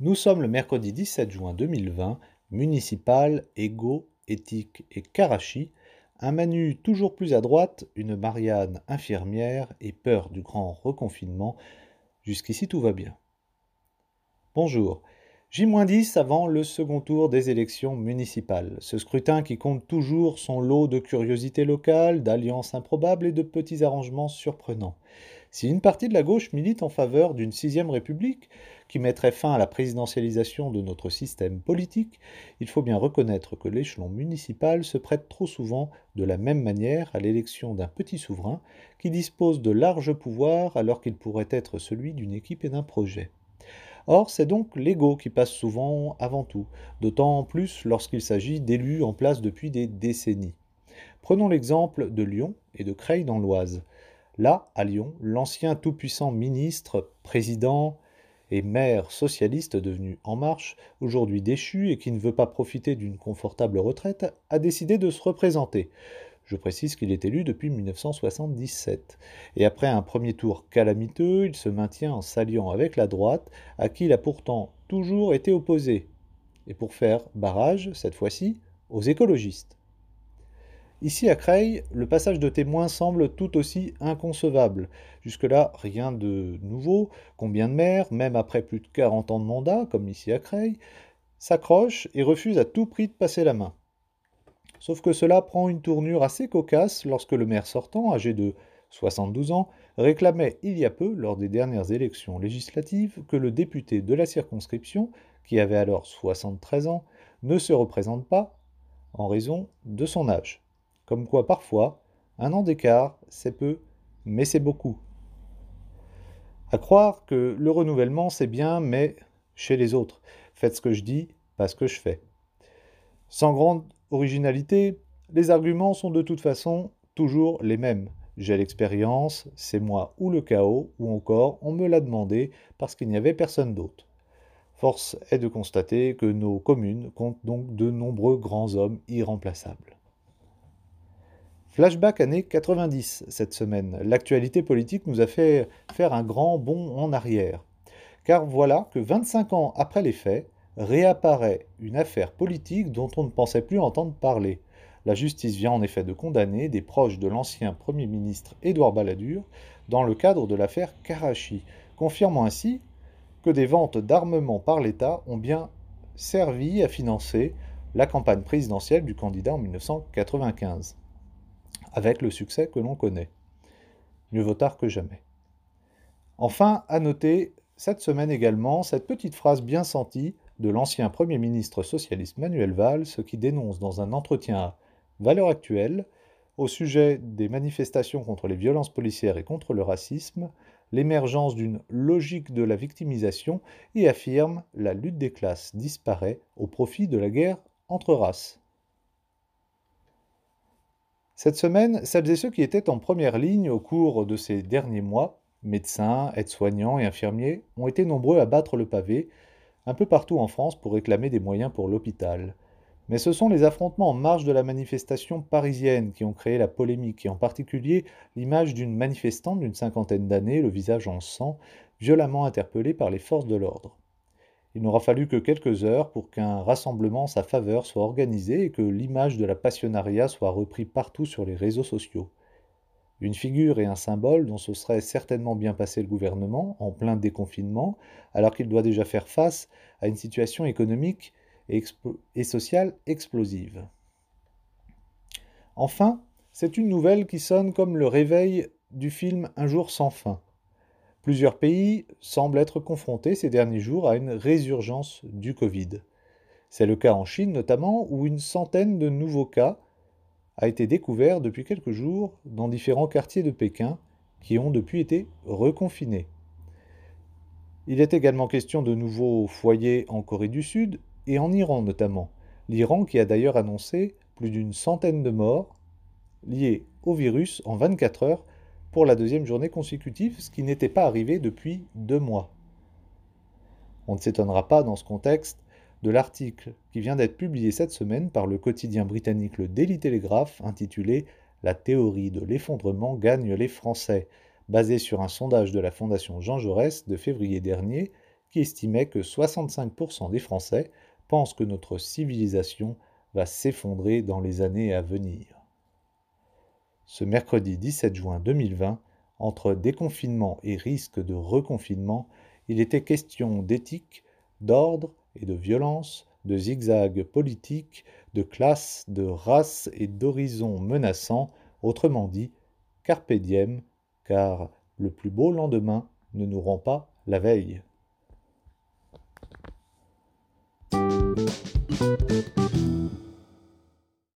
Nous sommes le mercredi 17 juin 2020, municipal, égo, éthique et Karachi, un Manu toujours plus à droite, une Marianne infirmière et peur du grand reconfinement. Jusqu'ici tout va bien. Bonjour. J-10 avant le second tour des élections municipales. Ce scrutin qui compte toujours son lot de curiosités locales, d'alliances improbables et de petits arrangements surprenants. Si une partie de la gauche milite en faveur d'une sixième république, qui mettrait fin à la présidentialisation de notre système politique, il faut bien reconnaître que l'échelon municipal se prête trop souvent de la même manière à l'élection d'un petit souverain qui dispose de larges pouvoirs alors qu'il pourrait être celui d'une équipe et d'un projet. Or, c'est donc l'ego qui passe souvent avant tout, d'autant plus lorsqu'il s'agit d'élus en place depuis des décennies. Prenons l'exemple de Lyon et de Creil dans l'Oise. Là, à Lyon, l'ancien tout-puissant ministre, président et maire socialiste devenu En Marche, aujourd'hui déchu et qui ne veut pas profiter d'une confortable retraite, a décidé de se représenter. Je précise qu'il est élu depuis 1977. Et après un premier tour calamiteux, il se maintient en s'alliant avec la droite, à qui il a pourtant toujours été opposé. Et pour faire barrage, cette fois-ci, aux écologistes. Ici à Creil, le passage de témoins semble tout aussi inconcevable. Jusque-là, rien de nouveau. Combien de maires, même après plus de 40 ans de mandat, comme ici à Creil, s'accrochent et refusent à tout prix de passer la main. Sauf que cela prend une tournure assez cocasse lorsque le maire sortant, âgé de 72 ans, réclamait il y a peu, lors des dernières élections législatives, que le député de la circonscription, qui avait alors 73 ans, ne se représente pas en raison de son âge. Comme quoi parfois, un an d'écart, c'est peu, mais c'est beaucoup. À croire que le renouvellement, c'est bien, mais chez les autres. Faites ce que je dis, pas ce que je fais. Sans grande originalité, les arguments sont de toute façon toujours les mêmes. J'ai l'expérience, c'est moi ou le chaos, ou encore on me l'a demandé parce qu'il n'y avait personne d'autre. Force est de constater que nos communes comptent donc de nombreux grands hommes irremplaçables. Flashback année 90 cette semaine. L'actualité politique nous a fait faire un grand bond en arrière. Car voilà que 25 ans après les faits, réapparaît une affaire politique dont on ne pensait plus entendre parler. La justice vient en effet de condamner des proches de l'ancien Premier ministre Édouard Balladur dans le cadre de l'affaire Karachi, confirmant ainsi que des ventes d'armement par l'État ont bien servi à financer la campagne présidentielle du candidat en 1995 avec le succès que l'on connaît. Mieux vaut tard que jamais. Enfin, à noter cette semaine également cette petite phrase bien sentie de l'ancien Premier ministre socialiste Manuel Valls qui dénonce dans un entretien à Valeurs actuelles au sujet des manifestations contre les violences policières et contre le racisme l'émergence d'une logique de la victimisation et affirme la lutte des classes disparaît au profit de la guerre entre races. Cette semaine, celles et ceux qui étaient en première ligne au cours de ces derniers mois, médecins, aides-soignants et infirmiers, ont été nombreux à battre le pavé un peu partout en France pour réclamer des moyens pour l'hôpital. Mais ce sont les affrontements en marge de la manifestation parisienne qui ont créé la polémique, et en particulier l'image d'une manifestante d'une cinquantaine d'années, le visage en sang, violemment interpellée par les forces de l'ordre. Il n'aura fallu que quelques heures pour qu'un rassemblement en sa faveur soit organisé et que l'image de la passionnariat soit reprise partout sur les réseaux sociaux. Une figure et un symbole dont se serait certainement bien passé le gouvernement en plein déconfinement, alors qu'il doit déjà faire face à une situation économique et, et sociale explosive. Enfin, c'est une nouvelle qui sonne comme le réveil du film Un jour sans fin. Plusieurs pays semblent être confrontés ces derniers jours à une résurgence du Covid. C'est le cas en Chine notamment, où une centaine de nouveaux cas a été découvert depuis quelques jours dans différents quartiers de Pékin qui ont depuis été reconfinés. Il est également question de nouveaux foyers en Corée du Sud et en Iran notamment. L'Iran qui a d'ailleurs annoncé plus d'une centaine de morts liés au virus en 24 heures pour la deuxième journée consécutive, ce qui n'était pas arrivé depuis deux mois. On ne s'étonnera pas dans ce contexte de l'article qui vient d'être publié cette semaine par le quotidien britannique le Daily Telegraph intitulé La théorie de l'effondrement gagne les Français, basé sur un sondage de la Fondation Jean Jaurès de février dernier qui estimait que 65% des Français pensent que notre civilisation va s'effondrer dans les années à venir. Ce mercredi 17 juin 2020, entre déconfinement et risque de reconfinement, il était question d'éthique, d'ordre et de violence, de zigzag politique, de classe, de race et d'horizons menaçants, autrement dit, carpe diem, car le plus beau lendemain ne nous rend pas la veille.